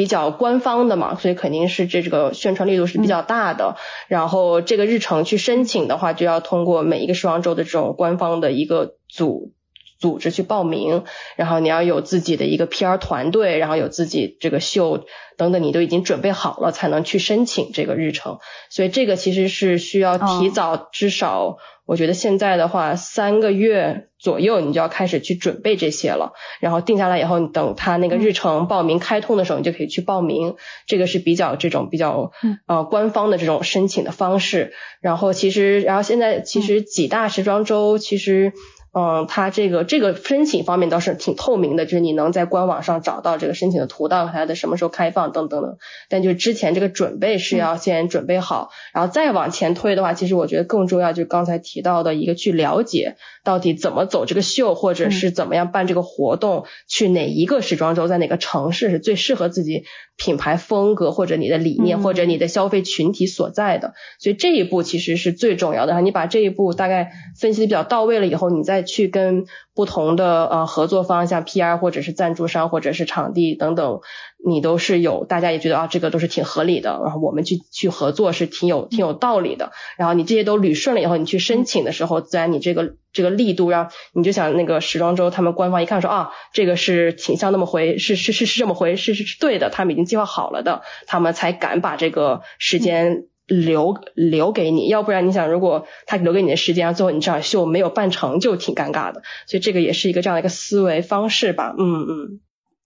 比较官方的嘛，所以肯定是这这个宣传力度是比较大的。然后这个日程去申请的话，就要通过每一个时装周的这种官方的一个组。组织去报名，然后你要有自己的一个 PR 团队，然后有自己这个秀等等，你都已经准备好了才能去申请这个日程。所以这个其实是需要提早，至少我觉得现在的话三个月左右，你就要开始去准备这些了。然后定下来以后，你等他那个日程报名开通的时候，你就可以去报名。这个是比较这种比较呃官方的这种申请的方式。然后其实，然后现在其实几大时装周其实。嗯，它这个这个申请方面倒是挺透明的，就是你能在官网上找到这个申请的图道，它的什么时候开放等等等。但就之前这个准备是要先准备好，然后再往前推的话，其实我觉得更重要就是刚才提到的一个去了解到底怎么走这个秀，或者是怎么样办这个活动，去哪一个时装周，在哪个城市是最适合自己品牌风格或者你的理念或者你的消费群体所在的。所以这一步其实是最重要的。你把这一步大概分析的比较到位了以后，你再。去跟不同的呃合作方，像 PR 或者是赞助商或者是场地等等，你都是有，大家也觉得啊这个都是挺合理的，然后我们去去合作是挺有挺有道理的。然后你这些都捋顺了以后，你去申请的时候，自然你这个这个力度让你就想那个时装周他们官方一看说啊这个是挺像那么回是是是是这么回是是是对的，他们已经计划好了的，他们才敢把这个时间。留留给你，要不然你想，如果他留给你的时间，最后你这场秀没有办成就挺尴尬的。所以这个也是一个这样的一个思维方式吧。嗯嗯，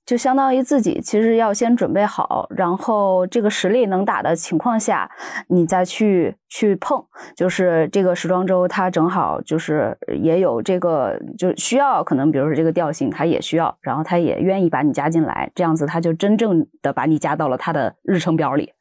就相当于自己其实要先准备好，然后这个实力能打的情况下，你再去去碰。就是这个时装周，它正好就是也有这个，就需要可能比如说这个调性，它也需要，然后他也愿意把你加进来，这样子他就真正的把你加到了他的日程表里。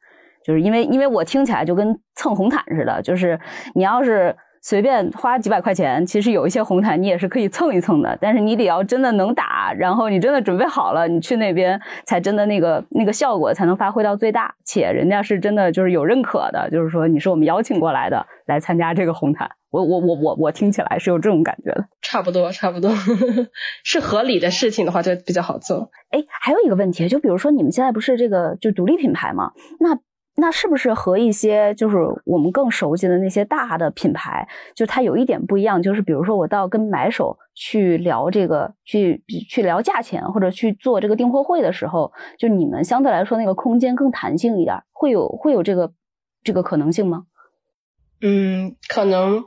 就是因为，因为我听起来就跟蹭红毯似的，就是你要是随便花几百块钱，其实有一些红毯你也是可以蹭一蹭的，但是你得要真的能打，然后你真的准备好了，你去那边才真的那个那个效果才能发挥到最大，且人家是真的就是有认可的，就是说你是我们邀请过来的来参加这个红毯，我我我我我听起来是有这种感觉的，差不多差不多 [LAUGHS] 是合理的事情的话就比较好做。哎，还有一个问题，就比如说你们现在不是这个就独立品牌嘛，那。那是不是和一些就是我们更熟悉的那些大的品牌，就它有一点不一样？就是比如说我到跟买手去聊这个，去去聊价钱，或者去做这个订货会的时候，就你们相对来说那个空间更弹性一点，会有会有这个这个可能性吗？嗯，可能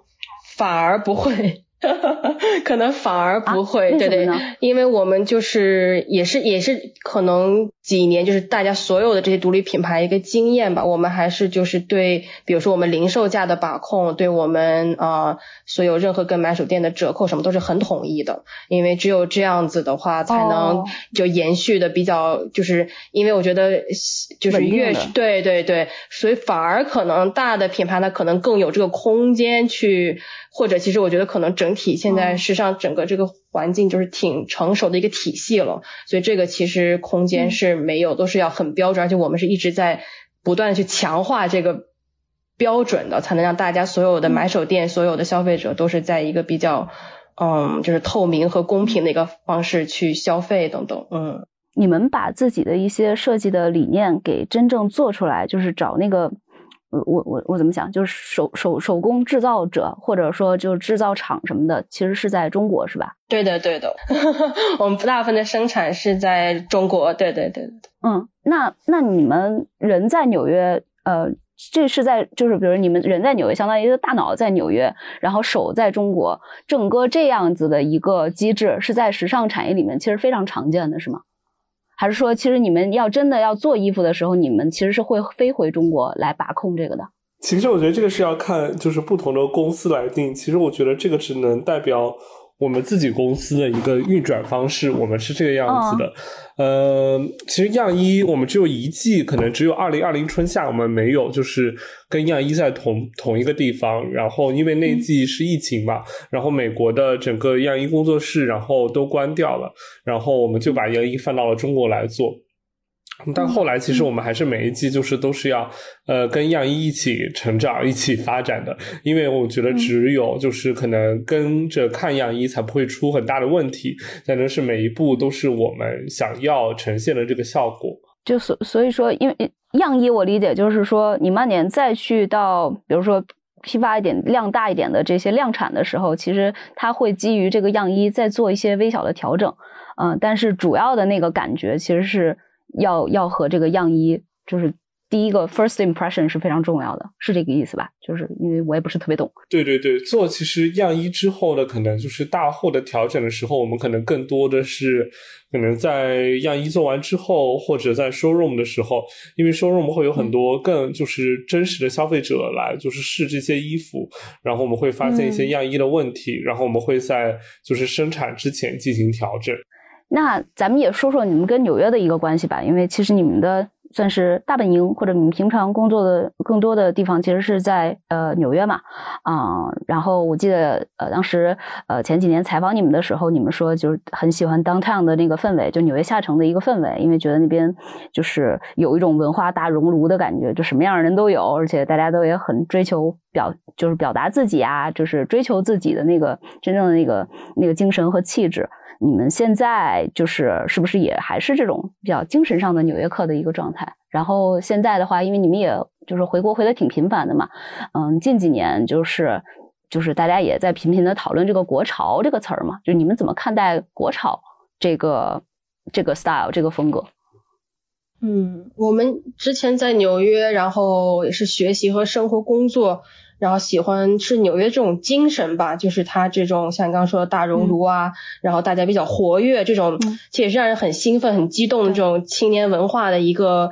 反而不会。[LAUGHS] 可能反而不会，对对，因为我们就是也是也是可能几年就是大家所有的这些独立品牌一个经验吧，我们还是就是对，比如说我们零售价的把控，对我们啊所有任何跟买手店的折扣什么都是很统一的，因为只有这样子的话才能就延续的比较，就是因为我觉得就是越对对对，所以反而可能大的品牌它可能更有这个空间去。或者其实我觉得可能整体现在时尚整个这个环境就是挺成熟的一个体系了，所以这个其实空间是没有，都是要很标准，而且我们是一直在不断去强化这个标准的，才能让大家所有的买手店、所有的消费者都是在一个比较嗯就是透明和公平的一个方式去消费等等。嗯，你们把自己的一些设计的理念给真正做出来，就是找那个。我我我我怎么想？就是手手手工制造者，或者说就制造厂什么的，其实是在中国，是吧？对的，对的。[LAUGHS] 我们大部分的生产是在中国。对对对对。嗯，那那你们人在纽约，呃，这是在就是比如你们人在纽约，相当于一个大脑在纽约，然后手在中国，整个这样子的一个机制是在时尚产业里面其实非常常见的，是吗？还是说，其实你们要真的要做衣服的时候，你们其实是会飞回中国来把控这个的？其实我觉得这个是要看就是不同的公司来定。其实我觉得这个只能代表。我们自己公司的一个运转方式，我们是这个样子的。呃，其实样衣我们只有一季，可能只有二零二零春夏，我们没有就是跟样衣在同同一个地方。然后因为那季是疫情嘛，然后美国的整个样衣工作室然后都关掉了，然后我们就把样衣放到了中国来做。但后来，其实我们还是每一季就是都是要呃跟样衣一起成长、一起发展的，因为我觉得只有就是可能跟着看样衣，才不会出很大的问题，才能是每一步都是我们想要呈现的这个效果。就所所以说，因为样衣我理解就是说，你慢点再去到，比如说批发一点量大一点的这些量产的时候，其实它会基于这个样衣再做一些微小的调整，嗯，但是主要的那个感觉其实是。要要和这个样衣，就是第一个 first impression 是非常重要的，是这个意思吧？就是因为我也不是特别懂。对对对，做其实样衣之后的可能就是大货的调整的时候，我们可能更多的是可能在样衣做完之后，或者在 showroom 的时候，因为 showroom 会有很多更就是真实的消费者来就是试这些衣服，然后我们会发现一些样衣的问题，然后我们会在就是生产之前进行调整。那咱们也说说你们跟纽约的一个关系吧，因为其实你们的算是大本营，或者你们平常工作的更多的地方，其实是在呃纽约嘛，啊，然后我记得呃当时呃前几年采访你们的时候，你们说就是很喜欢 downtown 的那个氛围，就纽约下城的一个氛围，因为觉得那边就是有一种文化大熔炉的感觉，就什么样的人都有，而且大家都也很追求表，就是表达自己啊，就是追求自己的那个真正的那个那个精神和气质。你们现在就是是不是也还是这种比较精神上的纽约客的一个状态？然后现在的话，因为你们也就是回国回的挺频繁的嘛，嗯，近几年就是就是大家也在频频的讨论这个“国潮”这个词儿嘛，就你们怎么看待“国潮”这个这个 style 这个风格？嗯，我们之前在纽约，然后也是学习和生活工作。然后喜欢是纽约这种精神吧，就是它这种像你刚刚说的大熔炉啊，然后大家比较活跃，这种其实也是让人很兴奋、很激动的这种青年文化的一个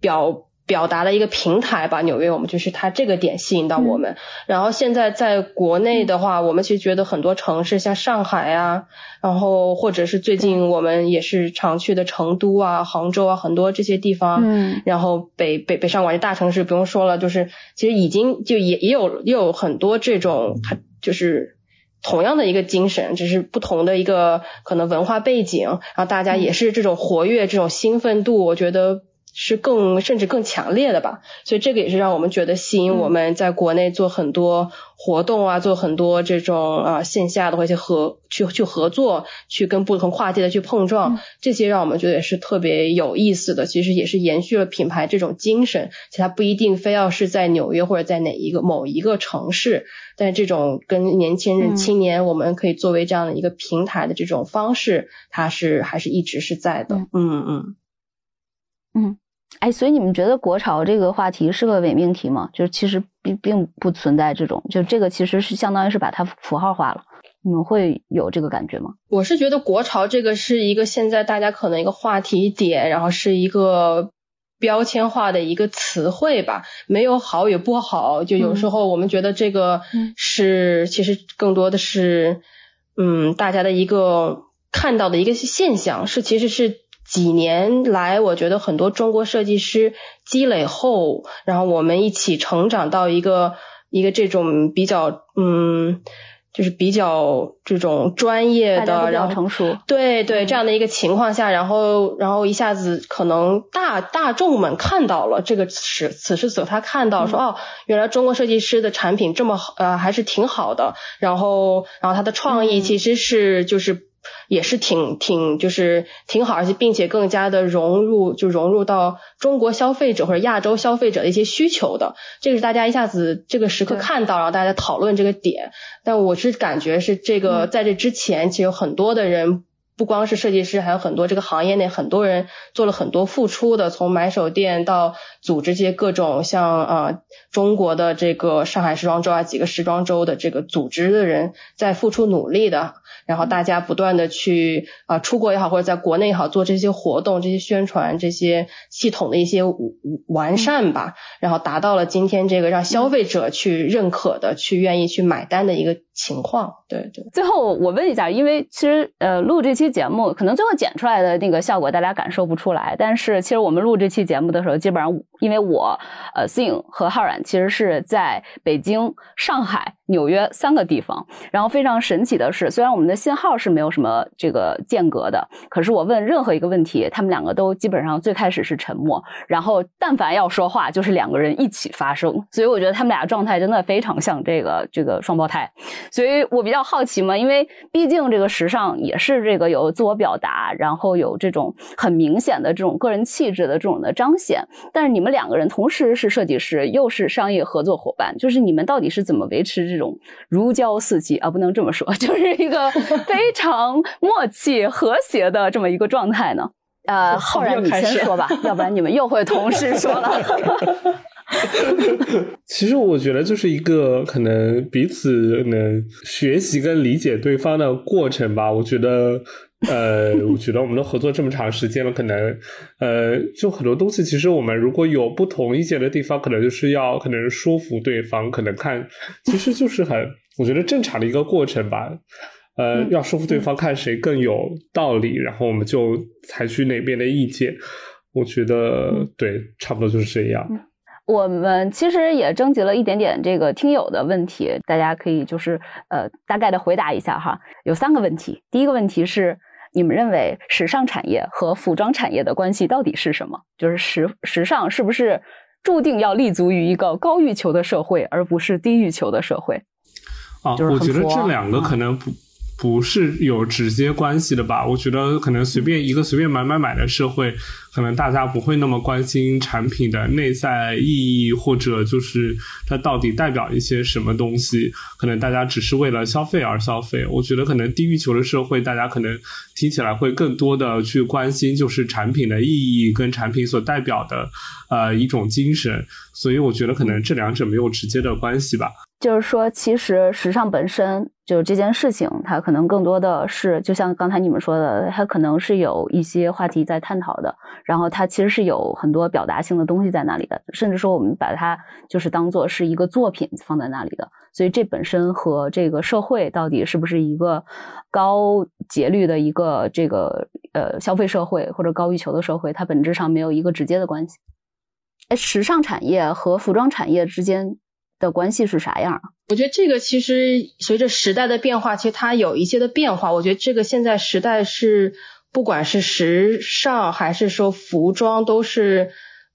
表。表达的一个平台吧，纽约我们就是它这个点吸引到我们。然后现在在国内的话，我们其实觉得很多城市像上海啊，然后或者是最近我们也是常去的成都啊、杭州啊，很多这些地方。嗯。然后北北北上广这大城市不用说了，就是其实已经就也也有也有很多这种，它就是同样的一个精神，只是不同的一个可能文化背景，然后大家也是这种活跃、这种兴奋度，我觉得。是更甚至更强烈的吧，所以这个也是让我们觉得吸引我们在国内做很多活动啊，做很多这种啊线下的或者合去去合作，去跟不同跨界的去碰撞，这些让我们觉得也是特别有意思的。其实也是延续了品牌这种精神，其实它不一定非要是在纽约或者在哪一个某一个城市，但是这种跟年轻人青年我们可以作为这样的一个平台的这种方式，它是还是一直是在的。嗯嗯嗯。哎，所以你们觉得国潮这个话题是个伪命题吗？就是其实并并不存在这种，就这个其实是相当于是把它符号化了。你们会有这个感觉吗？我是觉得国潮这个是一个现在大家可能一个话题点，然后是一个标签化的一个词汇吧，没有好与不好。就有时候我们觉得这个是其实更多的是嗯大家的一个看到的一个现象，是其实是。几年来，我觉得很多中国设计师积累后，然后我们一起成长到一个一个这种比较嗯，就是比较这种专业的，然后成熟，对对这样的一个情况下，然后然后一下子可能大大众们看到了这个此此时此刻他看到说哦，原来中国设计师的产品这么呃还是挺好的，然后然后他的创意其实是就是。也是挺挺就是挺好，而且并且更加的融入就融入到中国消费者或者亚洲消费者的一些需求的，这个是大家一下子这个时刻看到，然后大家讨论这个点。但我是感觉是这个在这之前，其实有很多的人不光是设计师，还有很多这个行业内很多人做了很多付出的，从买手店到组织这些各种像呃中国的这个上海时装周啊几个时装周的这个组织的人在付出努力的。然后大家不断的去啊出国也好，或者在国内也好做这些活动、这些宣传、这些系统的一些完善吧，然后达到了今天这个让消费者去认可的、去愿意去买单的一个情况。对对。最后我问一下，因为其实呃录这期节目，可能最后剪出来的那个效果大家感受不出来，但是其实我们录这期节目的时候，基本上因为我呃 Sing 和浩然其实是在北京、上海。纽约三个地方，然后非常神奇的是，虽然我们的信号是没有什么这个间隔的，可是我问任何一个问题，他们两个都基本上最开始是沉默，然后但凡要说话，就是两个人一起发声，所以我觉得他们俩状态真的非常像这个这个双胞胎，所以我比较好奇嘛，因为毕竟这个时尚也是这个有自我表达，然后有这种很明显的这种个人气质的这种的彰显，但是你们两个人同时是设计师，又是商业合作伙伴，就是你们到底是怎么维持这种？如胶似漆啊，不能这么说，[LAUGHS] 就是一个非常默契和谐的这么一个状态呢。呃，[LAUGHS] 浩然你先说吧，[LAUGHS] 要不然你们又会同时说了。[LAUGHS] 其实我觉得就是一个可能彼此能学习跟理解对方的过程吧。我觉得。呃，[LAUGHS] 我觉得我们都合作这么长时间了，可能呃，就很多东西，其实我们如果有不同意见的地方，可能就是要可能说服对方，可能看，[LAUGHS] 其实就是很我觉得正常的一个过程吧。呃，要说服对方看谁更有道理，然后我们就采取哪边的意见。我觉得对，差不多就是这样。我们其实也征集了一点点这个听友的问题，大家可以就是呃大概的回答一下哈。有三个问题，第一个问题是。你们认为时尚产业和服装产业的关系到底是什么？就是时时尚是不是注定要立足于一个高欲求的社会，而不是低欲求的社会？啊，我觉得这两个可能不。不是有直接关系的吧？我觉得可能随便一个随便买买买的社会，可能大家不会那么关心产品的内在意义，或者就是它到底代表一些什么东西。可能大家只是为了消费而消费。我觉得可能低欲求的社会，大家可能听起来会更多的去关心就是产品的意义跟产品所代表的呃一种精神。所以我觉得可能这两者没有直接的关系吧。就是说，其实时尚本身就这件事情，它可能更多的是，就像刚才你们说的，它可能是有一些话题在探讨的，然后它其实是有很多表达性的东西在那里的，甚至说我们把它就是当做是一个作品放在那里的，所以这本身和这个社会到底是不是一个高节律的一个这个呃消费社会或者高欲求的社会，它本质上没有一个直接的关系。哎，时尚产业和服装产业之间。的关系是啥样？我觉得这个其实随着时代的变化，其实它有一些的变化。我觉得这个现在时代是，不管是时尚还是说服装，都是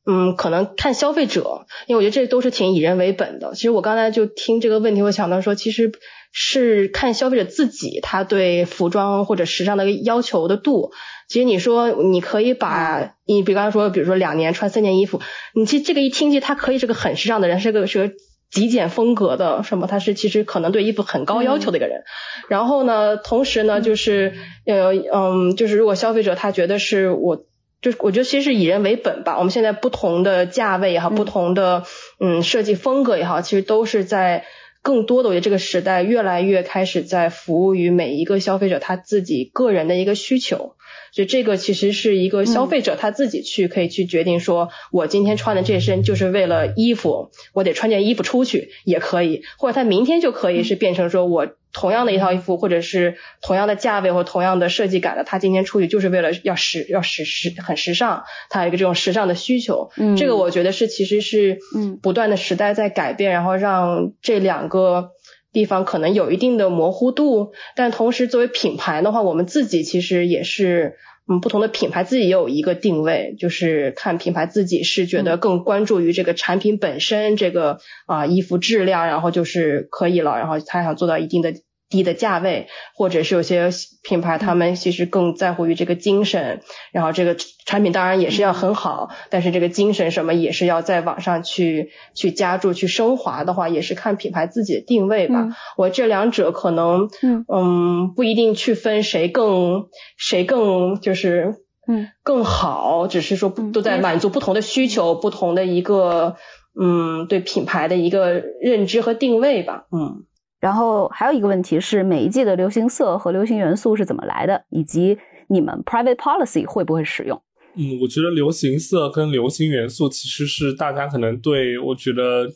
嗯，可能看消费者，因为我觉得这都是挺以人为本的。其实我刚才就听这个问题，我想到说，其实是看消费者自己他对服装或者时尚的要求的度。其实你说你可以把你比方说，比如说两年穿三件衣服，你其实这个一听，其实他可以是个很时尚的人，是个是个。极简风格的什么？他是其实可能对衣服很高要求的一个人。然后呢，同时呢，就是呃嗯，就是如果消费者他觉得是我，就是我觉得其实是以人为本吧。我们现在不同的价位也好，不同的嗯设计风格也好，其实都是在更多的我觉得这个时代越来越开始在服务于每一个消费者他自己个人的一个需求。所以这个其实是一个消费者他自己去可以去决定，说我今天穿的这身就是为了衣服，我得穿件衣服出去也可以，或者他明天就可以是变成说我同样的一套衣服，或者是同样的价位或同样的设计感的，他今天出去就是为了要时要时时很时尚，他有一个这种时尚的需求。嗯，这个我觉得是其实是嗯不断的时代在改变，然后让这两个。地方可能有一定的模糊度，但同时作为品牌的话，我们自己其实也是，嗯，不同的品牌自己也有一个定位，就是看品牌自己是觉得更关注于这个产品本身，这个啊衣服质量，然后就是可以了，然后他想做到一定的低的价位，或者是有些品牌他们其实更在乎于这个精神，然后这个产品当然也是要很好，但是这个精神什么也是要在网上去去加注去升华的话，也是看品牌自己的定位吧。我这两者可能嗯不一定去分谁更谁更就是嗯更好，只是说都在满足不同的需求，不同的一个嗯对品牌的一个认知和定位吧。嗯。然后还有一个问题是，每一季的流行色和流行元素是怎么来的，以及你们 private policy 会不会使用？嗯，我觉得流行色跟流行元素其实是大家可能对我觉得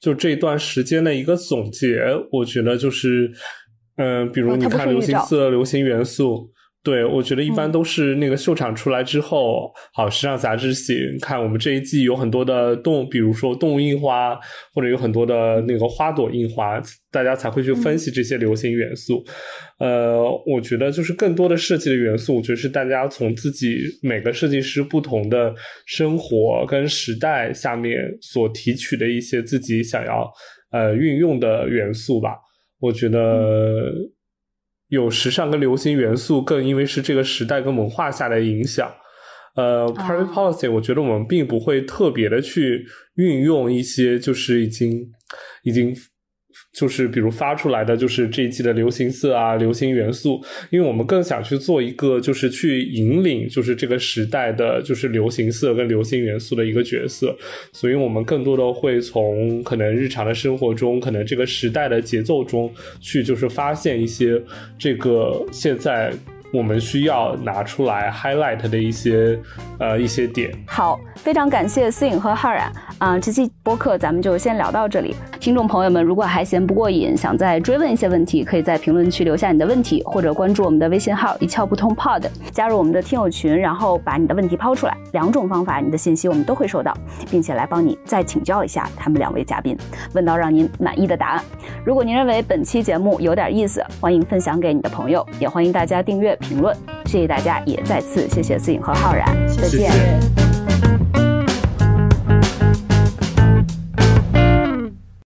就这段时间的一个总结。我觉得就是，嗯，比如你看流行色、流行元素。对，我觉得一般都是那个秀场出来之后，好时尚杂志写，看我们这一季有很多的动，比如说动物印花，或者有很多的那个花朵印花，大家才会去分析这些流行元素。呃，我觉得就是更多的设计的元素，我觉得是大家从自己每个设计师不同的生活跟时代下面所提取的一些自己想要呃运用的元素吧。我觉得。有时尚跟流行元素，更因为是这个时代跟文化下的影响。呃，private policy，我觉得我们并不会特别的去运用一些，就是已经已经。就是比如发出来的就是这一季的流行色啊，流行元素，因为我们更想去做一个就是去引领就是这个时代的就是流行色跟流行元素的一个角色，所以我们更多的会从可能日常的生活中，可能这个时代的节奏中去就是发现一些这个现在。我们需要拿出来 highlight 的一些呃一些点。好，非常感谢思颖和浩然啊，这期播客咱们就先聊到这里。听众朋友们，如果还嫌不过瘾，想再追问一些问题，可以在评论区留下你的问题，或者关注我们的微信号一窍不通 pod，加入我们的听友群，然后把你的问题抛出来。两种方法，你的信息我们都会收到，并且来帮你再请教一下他们两位嘉宾，问到让您满意的答案。如果您认为本期节目有点意思，欢迎分享给你的朋友，也欢迎大家订阅。评论，谢谢大家，也再次谢谢思颖和浩然，再见。